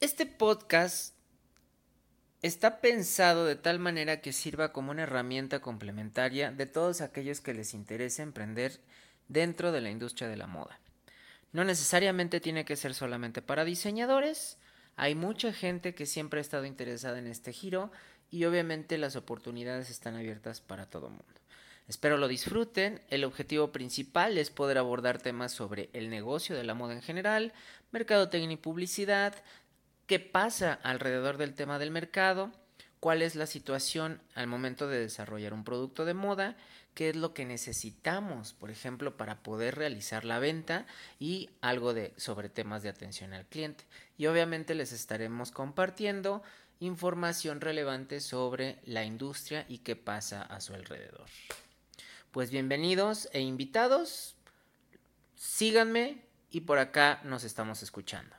Este podcast está pensado de tal manera que sirva como una herramienta complementaria de todos aquellos que les interese emprender dentro de la industria de la moda. No necesariamente tiene que ser solamente para diseñadores, hay mucha gente que siempre ha estado interesada en este giro y obviamente las oportunidades están abiertas para todo el mundo. Espero lo disfruten. El objetivo principal es poder abordar temas sobre el negocio de la moda en general, mercadotecnia y publicidad, qué pasa alrededor del tema del mercado, cuál es la situación al momento de desarrollar un producto de moda, qué es lo que necesitamos, por ejemplo, para poder realizar la venta y algo de sobre temas de atención al cliente. Y obviamente les estaremos compartiendo información relevante sobre la industria y qué pasa a su alrededor. Pues bienvenidos e invitados, síganme y por acá nos estamos escuchando.